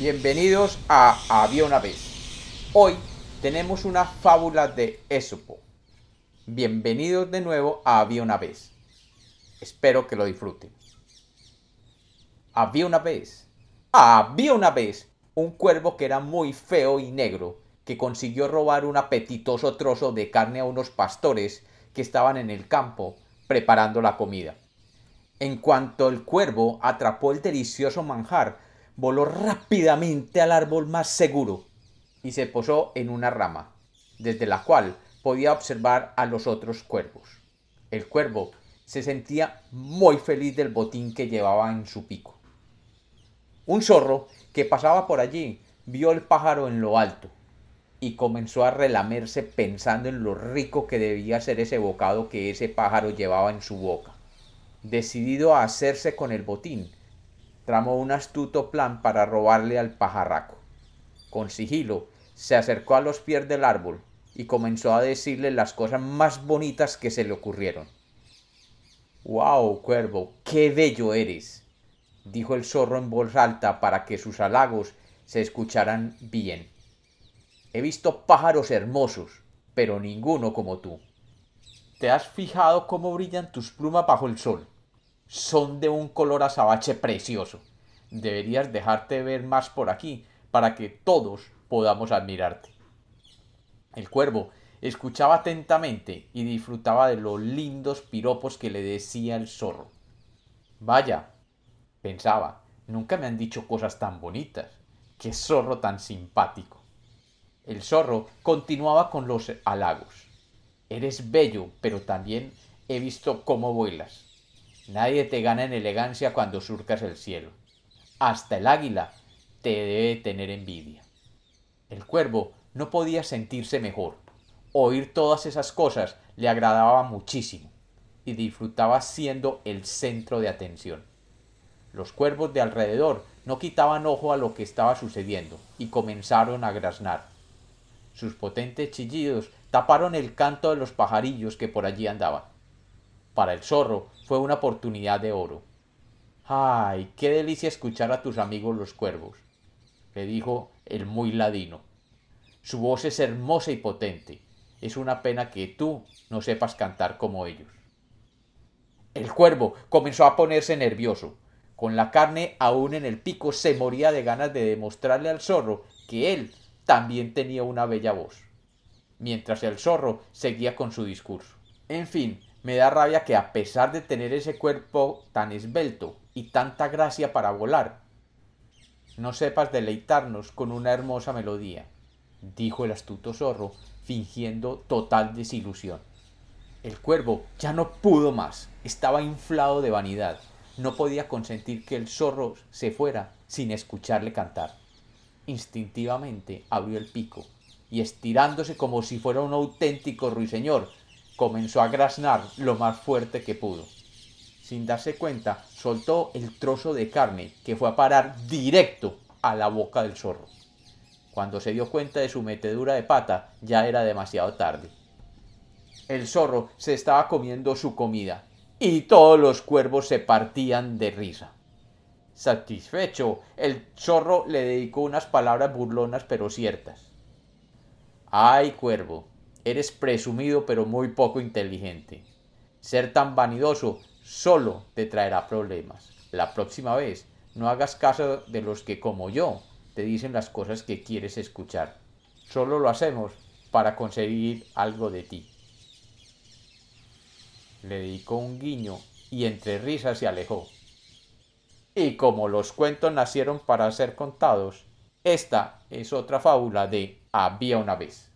Bienvenidos a Había una vez. Hoy tenemos una fábula de Esopo. Bienvenidos de nuevo a Había una vez. Espero que lo disfruten. Había una vez. Había una vez un cuervo que era muy feo y negro, que consiguió robar un apetitoso trozo de carne a unos pastores que estaban en el campo preparando la comida. En cuanto el cuervo atrapó el delicioso manjar, voló rápidamente al árbol más seguro y se posó en una rama, desde la cual podía observar a los otros cuervos. El cuervo se sentía muy feliz del botín que llevaba en su pico. Un zorro que pasaba por allí vio el pájaro en lo alto y comenzó a relamerse pensando en lo rico que debía ser ese bocado que ese pájaro llevaba en su boca. Decidido a hacerse con el botín, un astuto plan para robarle al pajarraco. Con sigilo se acercó a los pies del árbol y comenzó a decirle las cosas más bonitas que se le ocurrieron. ¡Wow, cuervo! ¡Qué bello eres! dijo el zorro en voz alta para que sus halagos se escucharan bien. He visto pájaros hermosos, pero ninguno como tú. ¿Te has fijado cómo brillan tus plumas bajo el sol? Son de un color azabache precioso. Deberías dejarte ver más por aquí para que todos podamos admirarte. El cuervo escuchaba atentamente y disfrutaba de los lindos piropos que le decía el zorro. Vaya, pensaba, nunca me han dicho cosas tan bonitas. Qué zorro tan simpático. El zorro continuaba con los halagos. Eres bello, pero también he visto cómo vuelas. Nadie te gana en elegancia cuando surcas el cielo. Hasta el águila te debe tener envidia. El cuervo no podía sentirse mejor. Oír todas esas cosas le agradaba muchísimo y disfrutaba siendo el centro de atención. Los cuervos de alrededor no quitaban ojo a lo que estaba sucediendo y comenzaron a graznar. Sus potentes chillidos taparon el canto de los pajarillos que por allí andaban. Para el zorro fue una oportunidad de oro. ¡Ay, qué delicia escuchar a tus amigos los cuervos! le dijo el muy ladino. Su voz es hermosa y potente. Es una pena que tú no sepas cantar como ellos. El cuervo comenzó a ponerse nervioso. Con la carne aún en el pico se moría de ganas de demostrarle al zorro que él también tenía una bella voz, mientras el zorro seguía con su discurso. En fin, me da rabia que a pesar de tener ese cuerpo tan esbelto y tanta gracia para volar, no sepas deleitarnos con una hermosa melodía, dijo el astuto zorro, fingiendo total desilusión. El cuervo ya no pudo más, estaba inflado de vanidad, no podía consentir que el zorro se fuera sin escucharle cantar. Instintivamente abrió el pico y estirándose como si fuera un auténtico ruiseñor, comenzó a graznar lo más fuerte que pudo. Sin darse cuenta, soltó el trozo de carne que fue a parar directo a la boca del zorro. Cuando se dio cuenta de su metedura de pata, ya era demasiado tarde. El zorro se estaba comiendo su comida y todos los cuervos se partían de risa. Satisfecho, el zorro le dedicó unas palabras burlonas pero ciertas. Ay, cuervo, eres presumido pero muy poco inteligente. Ser tan vanidoso solo te traerá problemas. La próxima vez no hagas caso de los que como yo te dicen las cosas que quieres escuchar. Solo lo hacemos para conseguir algo de ti. Le dedicó un guiño y entre risas se alejó. Y como los cuentos nacieron para ser contados, esta es otra fábula de Había una vez.